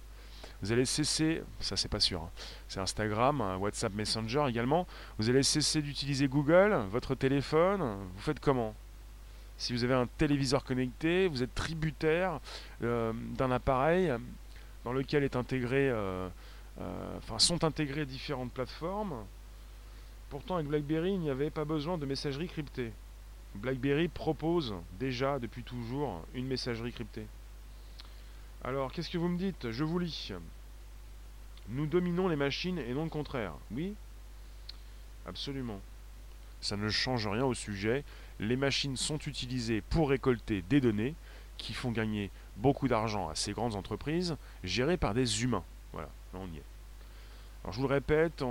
Vous allez cesser, ça c'est pas sûr, hein. c'est Instagram, WhatsApp Messenger également. Vous allez cesser d'utiliser Google, votre téléphone. Vous faites comment? Si vous avez un téléviseur connecté, vous êtes tributaire d'un appareil dans lequel est intégré, euh, euh, enfin, sont intégrées différentes plateformes. Pourtant, avec BlackBerry, il n'y avait pas besoin de messagerie cryptée. BlackBerry propose déjà depuis toujours une messagerie cryptée. Alors, qu'est-ce que vous me dites? Je vous lis. Nous dominons les machines et non le contraire. Oui? Absolument. Ça ne change rien au sujet. Les machines sont utilisées pour récolter des données qui font gagner beaucoup d'argent à ces grandes entreprises gérées par des humains. Voilà, là on y est. Alors je vous le répète,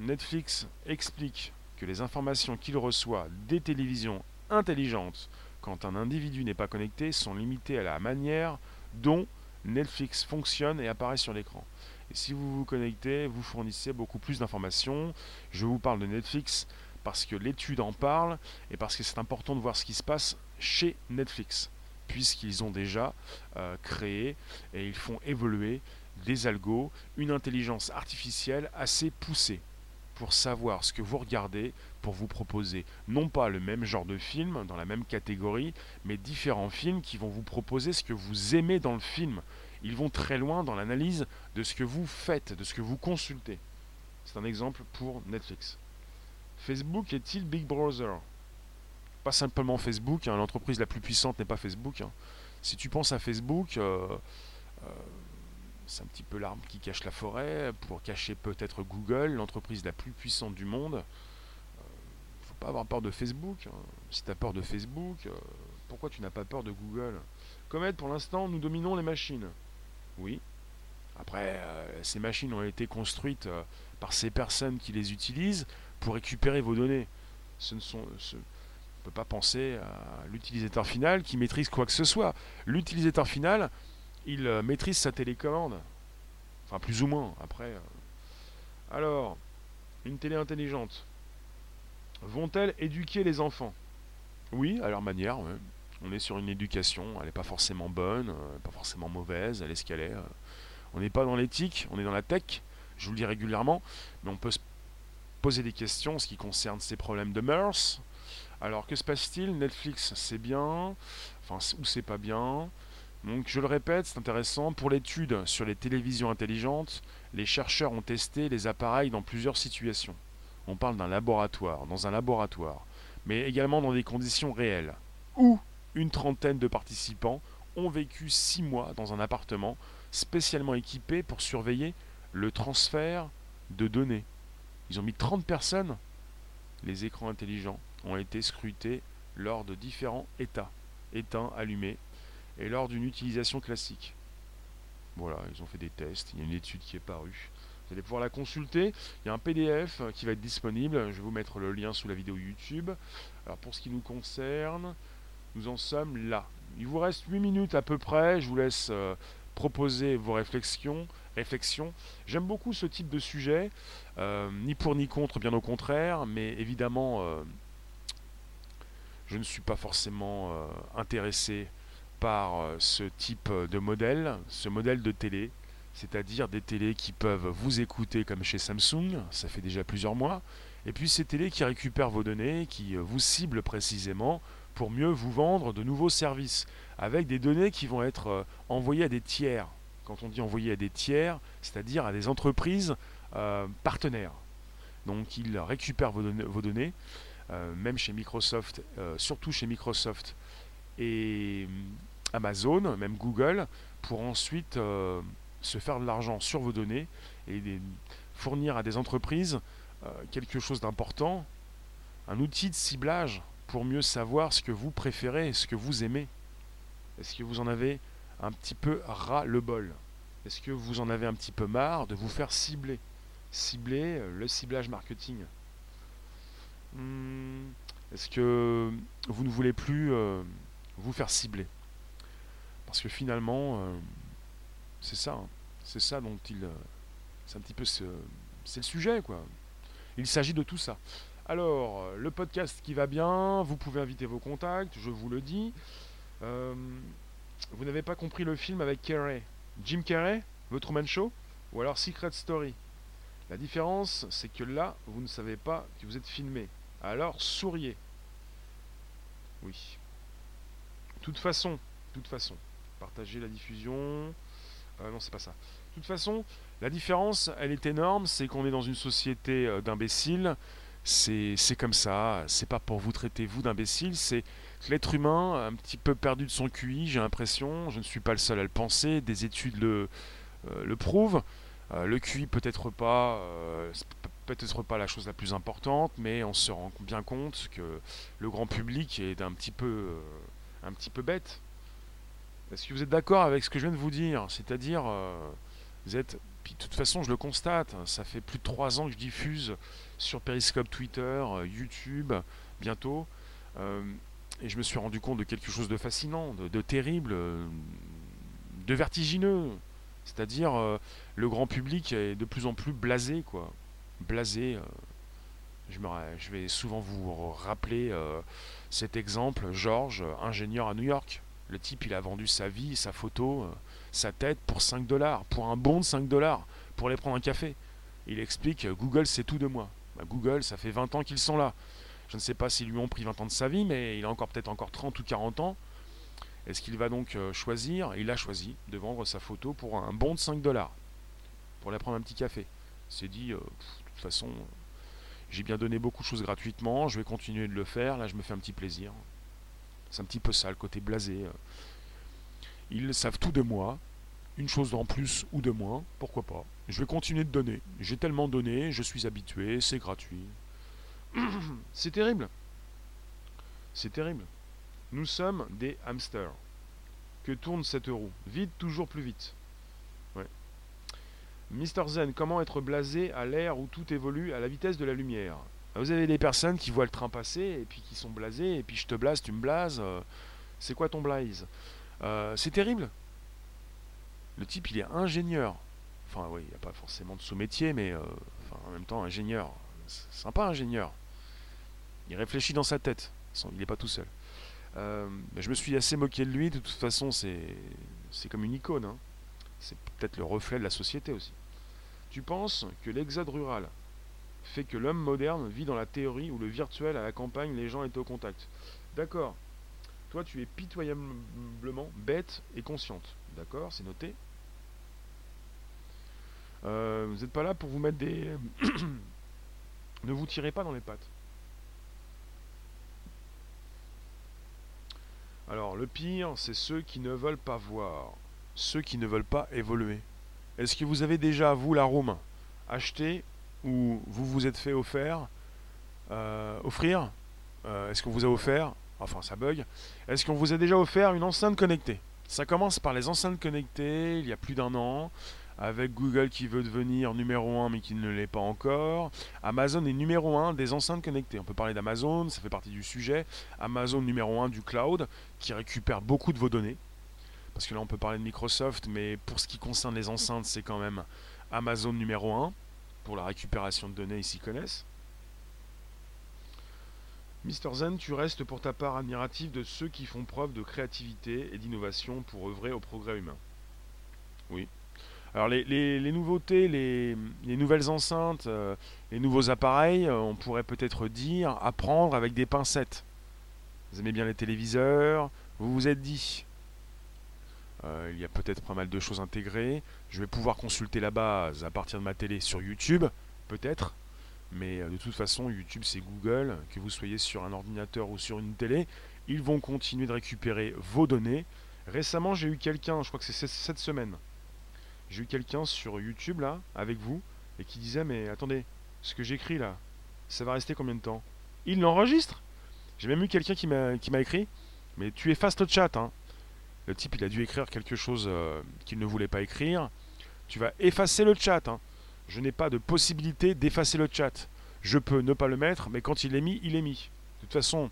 Netflix explique que les informations qu'il reçoit des télévisions intelligentes quand un individu n'est pas connecté sont limitées à la manière dont Netflix fonctionne et apparaît sur l'écran. Et si vous vous connectez, vous fournissez beaucoup plus d'informations. Je vous parle de Netflix parce que l'étude en parle et parce que c'est important de voir ce qui se passe chez Netflix puisqu'ils ont déjà euh, créé et ils font évoluer des algos, une intelligence artificielle assez poussée pour savoir ce que vous regardez, pour vous proposer non pas le même genre de film dans la même catégorie, mais différents films qui vont vous proposer ce que vous aimez dans le film. Ils vont très loin dans l'analyse de ce que vous faites, de ce que vous consultez. C'est un exemple pour Netflix. Facebook est-il Big Brother? Pas simplement Facebook, hein, l'entreprise la plus puissante n'est pas Facebook. Hein. Si tu penses à Facebook, euh, euh, c'est un petit peu l'arme qui cache la forêt, pour cacher peut-être Google, l'entreprise la plus puissante du monde. Il euh, ne faut pas avoir peur de Facebook. Hein. Si tu as peur de Facebook, pourquoi tu n'as pas peur de Google? Comet, pour l'instant, nous dominons les machines. Oui. Après, ces machines ont été construites par ces personnes qui les utilisent pour récupérer vos données. On ne peut pas penser à l'utilisateur final qui maîtrise quoi que ce soit. L'utilisateur final, il euh, maîtrise sa télécommande. Enfin, plus ou moins. Après. Euh. Alors, une télé intelligente. Vont-elles éduquer les enfants? Oui, à leur manière. On est sur une éducation. Elle n'est pas forcément bonne, euh, pas forcément mauvaise. Elle est ce qu'elle est. On n'est pas dans l'éthique, on est dans la tech. Je vous le dis régulièrement. Mais on peut se poser des questions en ce qui concerne ces problèmes de mœurs. Alors que se passe-t-il? Netflix, c'est bien, enfin ou c'est pas bien. Donc je le répète, c'est intéressant. Pour l'étude sur les télévisions intelligentes, les chercheurs ont testé les appareils dans plusieurs situations. On parle d'un laboratoire, dans un laboratoire, mais également dans des conditions réelles, où une trentaine de participants ont vécu six mois dans un appartement spécialement équipé pour surveiller le transfert de données. Ils ont mis 30 personnes. Les écrans intelligents ont été scrutés lors de différents états, éteints, allumés, et lors d'une utilisation classique. Voilà, ils ont fait des tests, il y a une étude qui est parue. Vous allez pouvoir la consulter. Il y a un PDF qui va être disponible. Je vais vous mettre le lien sous la vidéo YouTube. Alors pour ce qui nous concerne, nous en sommes là. Il vous reste 8 minutes à peu près. Je vous laisse euh, proposer vos réflexions. J'aime beaucoup ce type de sujet, euh, ni pour ni contre, bien au contraire, mais évidemment, euh, je ne suis pas forcément euh, intéressé par ce type de modèle, ce modèle de télé, c'est-à-dire des télés qui peuvent vous écouter comme chez Samsung, ça fait déjà plusieurs mois, et puis ces télés qui récupèrent vos données, qui vous ciblent précisément pour mieux vous vendre de nouveaux services, avec des données qui vont être euh, envoyées à des tiers. Quand on dit envoyées à des tiers, c'est-à-dire à des entreprises euh, partenaires. Donc ils récupèrent vos données, euh, même chez Microsoft, surtout chez Microsoft et Amazon, même Google, pour ensuite se faire de l'argent sur vos données et fournir à des entreprises quelque chose d'important, un outil de ciblage pour mieux savoir ce que vous préférez, ce que vous aimez. Est-ce que vous en avez un petit peu ras le bol Est-ce que vous en avez un petit peu marre de vous faire cibler? Cibler euh, le ciblage marketing. Hmm, Est-ce que vous ne voulez plus euh, vous faire cibler Parce que finalement, euh, c'est ça. Hein. c'est ça dont il. c'est un petit peu. c'est le sujet, quoi. Il s'agit de tout ça. Alors, euh, le podcast qui va bien, vous pouvez inviter vos contacts, je vous le dis. Euh, vous n'avez pas compris le film avec Carrey. Jim Carrey, The Truman Show, ou alors Secret Story. La différence, c'est que là, vous ne savez pas que vous êtes filmé. Alors, souriez. Oui. Toute façon, toute façon. Partagez la diffusion. Euh, non, c'est pas ça. De toute façon, la différence, elle est énorme. C'est qu'on est dans une société d'imbéciles c'est comme ça, c'est pas pour vous traiter vous d'imbécile, c'est l'être humain un petit peu perdu de son QI, j'ai l'impression, je ne suis pas le seul à le penser, des études le, euh, le prouvent. Euh, le QI peut-être pas, euh, peut-être pas la chose la plus importante, mais on se rend bien compte que le grand public est un petit peu, un petit peu bête. Est-ce que vous êtes d'accord avec ce que je viens de vous dire? C'est-à-dire, vous êtes, puis de toute façon, je le constate, ça fait plus de trois ans que je diffuse sur Periscope Twitter, euh, YouTube, bientôt. Euh, et je me suis rendu compte de quelque chose de fascinant, de, terrible, euh, de vertigineux. C'est-à-dire, le grand public est de plus en plus blasé, quoi. Blasé. Je, vais souvent vous rappeler cet exemple, George, ingénieur à New York. Le type, il a vendu sa vie, sa photo, sa tête pour 5 dollars, pour un bon de 5 dollars, pour aller prendre un café. Il explique Google, c'est tout de moi. Bah, Google, ça fait 20 ans qu'ils sont là. Je ne sais pas s'ils lui ont pris 20 ans de sa vie, mais il a encore peut-être encore 30 ou 40 ans. Est-ce qu'il va donc euh, choisir? Il a choisi de vendre sa photo pour un bon de 5 dollars. Pour aller prendre un petit café. C'est dit, euh, de toute façon, j'ai bien donné beaucoup de choses gratuitement, je vais continuer de le faire, là je me fais un petit plaisir. C'est un petit peu ça, le côté blasé. Ils savent tout de moi, une chose en plus ou de moins, pourquoi pas. Je vais continuer de donner. J'ai tellement donné, je suis habitué, c'est gratuit. [CLEARS THROAT] c'est terrible. C'est terrible. Nous sommes des hamsters. Que tourne cette roue? Vite, toujours plus vite. Mister Zen, comment être blasé à l'ère où tout évolue à la vitesse de la lumière? Ah, Vous avez des personnes qui voient le train passer et puis qui sont blasées, et puis je te blase, tu me blases. Euh, c'est quoi ton blaze? Euh, C'est terrible. Le type, il est ingénieur. Enfin, oui, il n'y a pas forcément de sous-métier, mais euh, en même temps, ingénieur. Sympa, ingénieur. Il réfléchit dans sa tête. Il n'est pas tout seul. Je me suis assez moqué de lui. De toute façon, c'est comme une icône. Hein. C'est peut-être le reflet de la société aussi. Tu penses que l'exode rural fait que l'homme moderne vit dans la théorie où le virtuel à la campagne, les gens étaient au contact. D'accord. Toi, tu es pitoyablement bête et consciente. D'accord, c'est noté. Euh, vous n'êtes pas là pour vous mettre des... [COUGHS] ne vous tirez pas dans les pattes. Alors, le pire, c'est ceux qui ne veulent pas voir, ceux qui ne veulent pas évoluer. Est-ce que vous avez déjà, vous, la room, acheté ou vous vous êtes fait offert, euh, offrir? Euh, Est-ce qu'on vous a offert? Enfin, ça bug. Est-ce qu'on vous a déjà offert une enceinte connectée? Ça commence par les enceintes connectées il y a plus d'un an avec Google qui veut devenir numéro 1 mais qui ne l'est pas encore. Amazon est numéro 1 des enceintes connectées. On peut parler d'Amazon, ça fait partie du sujet. Amazon numéro 1 du cloud qui récupère beaucoup de vos données. Parce que là on peut parler de Microsoft, mais pour ce qui concerne les enceintes, c'est quand même Amazon numéro 1 pour la récupération de données, ils s'y connaissent. Mister Zen, tu restes pour ta part admiratif de ceux qui font preuve de créativité et d'innovation pour œuvrer au progrès humain. Oui, alors les, nouveautés, les, nouvelles enceintes, euh, les nouveaux appareils, euh, on pourrait peut-être dire apprendre avec des pincettes. Vous aimez bien les téléviseurs, vous vous êtes dit, euh, il y a peut-être pas mal de choses intégrées, je vais pouvoir consulter la base à partir de ma télé sur YouTube, peut-être, mais de toute façon YouTube c'est Google, que vous soyez sur un ordinateur ou sur une télé, ils vont continuer de récupérer vos données. Récemment j'ai eu quelqu'un, je crois que c'est cette semaine, j'ai eu quelqu'un sur YouTube là, avec vous, et qui disait Mais attendez, ce que j'écris là, ça va rester combien de temps? Il l'enregistre. J'ai même eu quelqu'un qui m'a écrit Mais tu effaces le chat, hein. Le type, il a dû écrire quelque chose euh, qu'il ne voulait pas écrire. Tu vas effacer le chat, hein. Je n'ai pas de possibilité d'effacer le chat. Je peux ne pas le mettre, mais quand il est mis, il est mis. De toute façon,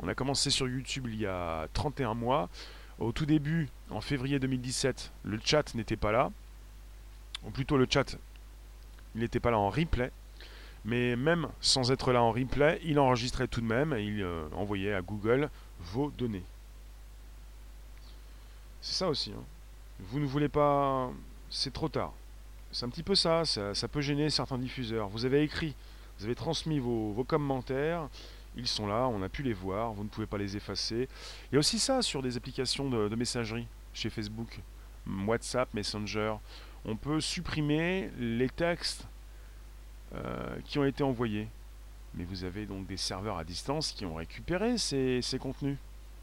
on a commencé sur YouTube il y a 31 mois. Au tout début, en février 2017, le chat n'était pas là. Ou plutôt le chat, il n'était pas là en replay. Mais même sans être là en replay, il enregistrait tout de même et il euh, envoyait à Google vos données. C'est ça aussi. Hein. Vous ne voulez pas... C'est trop tard. C'est un petit peu ça, ça, peut gêner certains diffuseurs. Vous avez écrit, vous avez transmis vos commentaires, ils sont là, on a pu les voir, vous ne pouvez pas les effacer. Il y a aussi ça sur des applications de, messagerie chez Facebook, WhatsApp, Messenger. On peut supprimer les textes euh, qui ont été envoyés. Mais vous avez donc des serveurs à distance qui ont récupéré ces, contenus.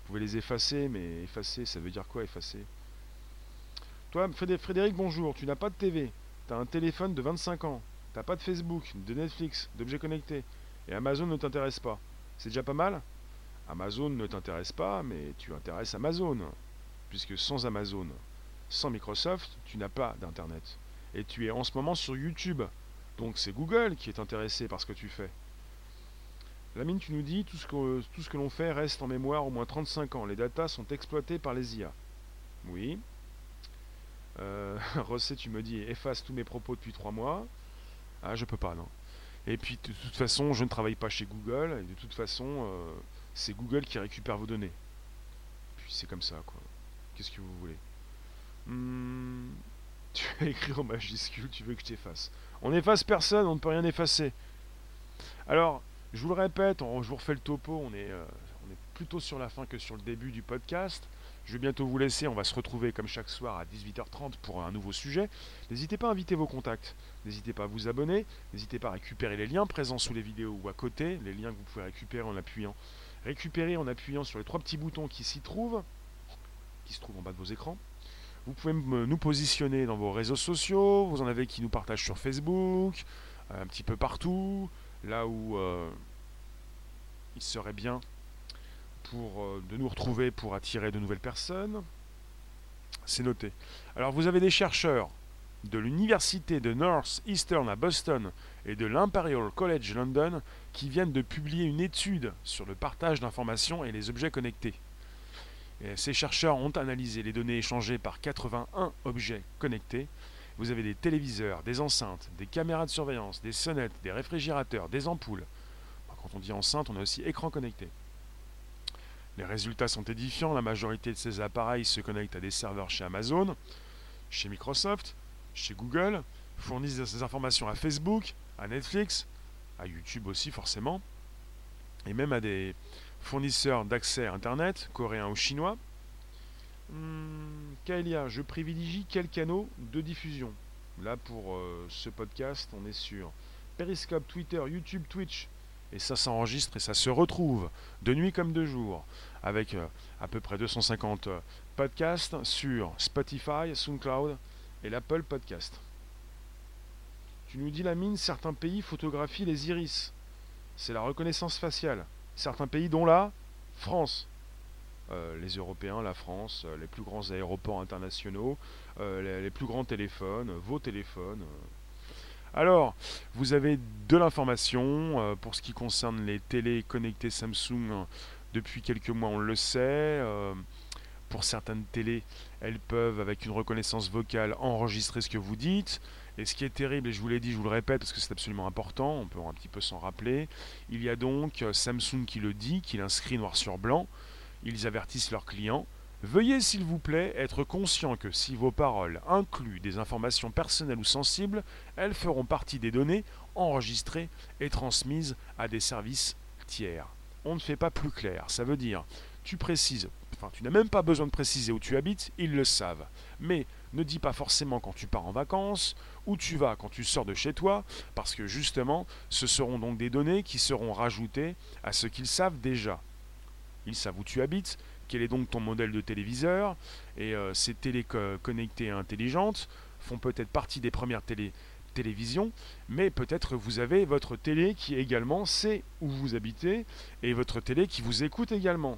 Vous pouvez les effacer, mais effacer, ça veut dire quoi effacer? Toi, Frédéric, bonjour, tu n'as pas de TV, tu as un téléphone de 25 ans, tu n'as pas de Facebook, de Netflix, d'objets connectés, et Amazon ne t'intéresse pas. C'est déjà pas mal? Amazon ne t'intéresse pas, mais tu intéresses Amazon. Puisque sans Amazon, sans Microsoft, tu n'as pas d'Internet. Et tu es en ce moment sur YouTube. Donc c'est Google qui est intéressé par ce que tu fais. Lamine, tu nous dis, tout ce que, tout ce que l'on fait reste en mémoire au moins 35 ans. Les datas sont exploitées par les IA. Oui. Euh, [LAUGHS] Rosset, tu me dis, efface tous mes propos depuis 3 mois. Ah, je peux pas, non. Et puis de toute façon, je ne travaille pas chez Google, et de toute façon, euh, c'est Google qui récupère vos données. Puis c'est comme ça, quoi. Qu'est-ce que vous voulez? Hmm, [LAUGHS] Tu as écrit en majuscule, tu veux que je t'efface. On n'efface personne, on ne peut rien effacer. Alors, je vous le répète, je vous refais le topo, on est, euh, on est plutôt sur la fin que sur le début du podcast. Je vais bientôt vous laisser, on va se retrouver comme chaque soir à 18h30 pour un nouveau sujet. N'hésitez pas à inviter vos contacts, n'hésitez pas à vous abonner, n'hésitez pas à récupérer les liens présents sous les vidéos ou à côté, les liens que vous pouvez récupérer en appuyant. Récupérer en appuyant sur les trois petits boutons qui s'y trouvent, qui se trouvent en bas de vos écrans. Vous pouvez nous positionner dans vos réseaux sociaux, vous en avez qui nous partagent sur Facebook, un petit peu partout, là où euh, il serait bien pour, euh, de nous retrouver pour attirer de nouvelles personnes. C'est noté. Alors vous avez des chercheurs de l'université de Northeastern à Boston et de l'Imperial College London qui viennent de publier une étude sur le partage d'informations et les objets connectés. ces chercheurs ont analysé les données échangées par 81 objets connectés. Vous avez des téléviseurs, des enceintes, des caméras de surveillance, des sonnettes, des réfrigérateurs, des ampoules. Quand on dit enceinte, on a aussi écran connecté. Les résultats sont édifiants, la majorité de ces appareils se connectent à des serveurs chez Amazon, chez Microsoft, chez Google, fournissent ces informations à Facebook, à Netflix, à YouTube aussi forcément, et même à des fournisseurs d'accès à Internet, coréens ou chinois. Hum, je privilégie quel canot de diffusion? Là pour euh, ce podcast, on est sur Periscope, Twitter, YouTube, Twitch, et ça s'enregistre et ça se retrouve de nuit comme de jour avec euh, à peu près 250 euh, podcasts sur Spotify, SoundCloud et l'Apple Podcast. Tu nous dis la mine, certains pays photographient les iris. C'est la reconnaissance faciale. Certains pays dont la France. Euh, les Européens, la France, les plus grands aéroports internationaux, les, plus grands téléphones, vos téléphones. Alors, vous avez de l'information pour ce qui concerne les télé connectées Samsung depuis quelques mois, on le sait. Euh, pour certaines télés, elles peuvent, avec une reconnaissance vocale, enregistrer ce que vous dites. Et ce qui est terrible, et je vous l'ai dit, je vous le répète parce que c'est absolument important, on peut un petit peu s'en rappeler, il y a donc euh, Samsung qui le dit, qui l'inscrit noir sur blanc, ils avertissent leurs clients, Veuillez s'il vous plaît être conscient que si vos paroles incluent des informations personnelles ou sensibles, elles feront partie des données enregistrées et transmises à des services tiers on ne fait pas plus clair. Ça veut dire, tu précises, enfin tu n'as même pas besoin de préciser où tu habites, ils le savent. Mais ne dis pas forcément quand tu pars en vacances, où tu vas quand tu sors de chez toi, parce que justement, ce seront donc des données qui seront rajoutées à ce qu'ils savent déjà. Ils où tu habites, quel est donc ton modèle de téléviseur, et euh, ces télé connectées intelligentes font peut-être partie des premières télé télévision, mais peut-être vous avez votre télé qui également sait où vous habitez et votre télé qui vous écoute également.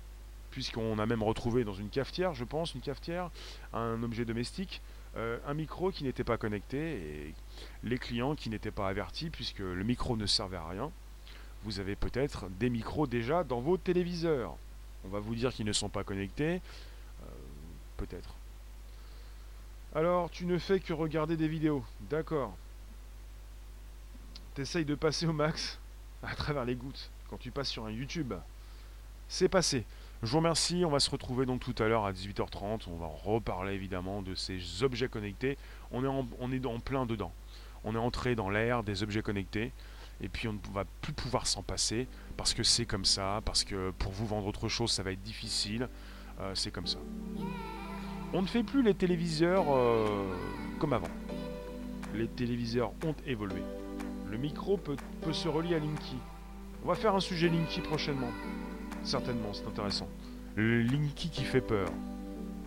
Puisqu'on a même retrouvé dans une cafetière, je pense, une cafetière, un objet domestique, euh, un micro qui n'était pas connecté et les clients qui n'étaient pas avertis puisque le micro ne servait à rien. Vous avez peut-être des micros déjà dans vos téléviseurs. On va vous dire qu'ils ne sont pas connectés. Euh, peut-être. Alors, tu ne fais que regarder des vidéos. D'accord t'essayes de passer au max [LAUGHS] à travers les gouttes quand tu passes sur un YouTube. C'est passé. Je vous remercie. On va se retrouver donc tout à l'heure à 18h30. On va reparler évidemment de ces objets connectés. On est en, on est en plein dedans. On est entré dans l'ère des objets connectés. Et puis on ne va plus pouvoir s'en passer parce que c'est comme ça, parce que pour vous vendre autre chose, ça va être difficile. Euh, c'est comme ça. On ne fait plus les téléviseurs euh, comme avant. Les téléviseurs ont évolué. Le micro peut, se relier à Linky. On va faire un sujet Linky prochainement. Certainement, c'est intéressant. Le Linky qui fait peur.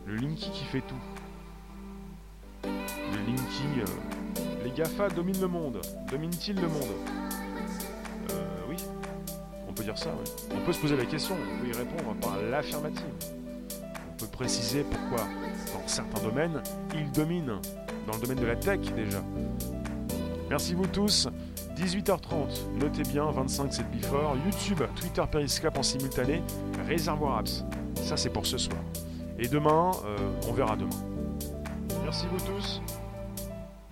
Le Linky qui fait tout. Le Linky... Euh, les GAFA dominent le monde. Dominent-ils le monde Euh, oui. On peut dire ça. On peut se poser la question, on peut y répondre par l'affirmative. On peut préciser pourquoi, dans certains domaines, ils dominent. Dans le domaine de la tech, déjà. Merci vous tous. 18h30, notez bien, 25 c'est before, YouTube, Twitter Periscope en simultané, Réservoir Apps. Ça c'est pour ce soir. Et demain, euh, on verra demain. Merci vous tous.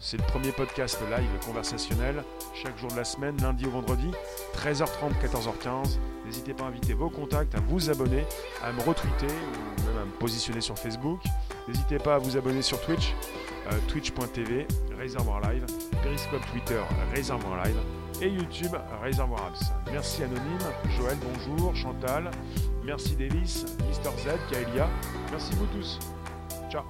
C'est le premier podcast live conversationnel, chaque jour de la semaine, lundi au vendredi, 13h30, 14h15. N'hésitez pas à inviter vos contacts, à vous abonner, à me retweeter ou même à me positionner sur Facebook. N'hésitez pas à vous abonner sur Twitch, euh, twitch.tv, Réservoir Live, Periscope Twitter, Réservoir Live et YouTube, Réservoir Apps. Merci Anonyme, Joël, bonjour, Chantal, Merci Davis, Mister Z, Kaelia. Merci vous tous. Ciao.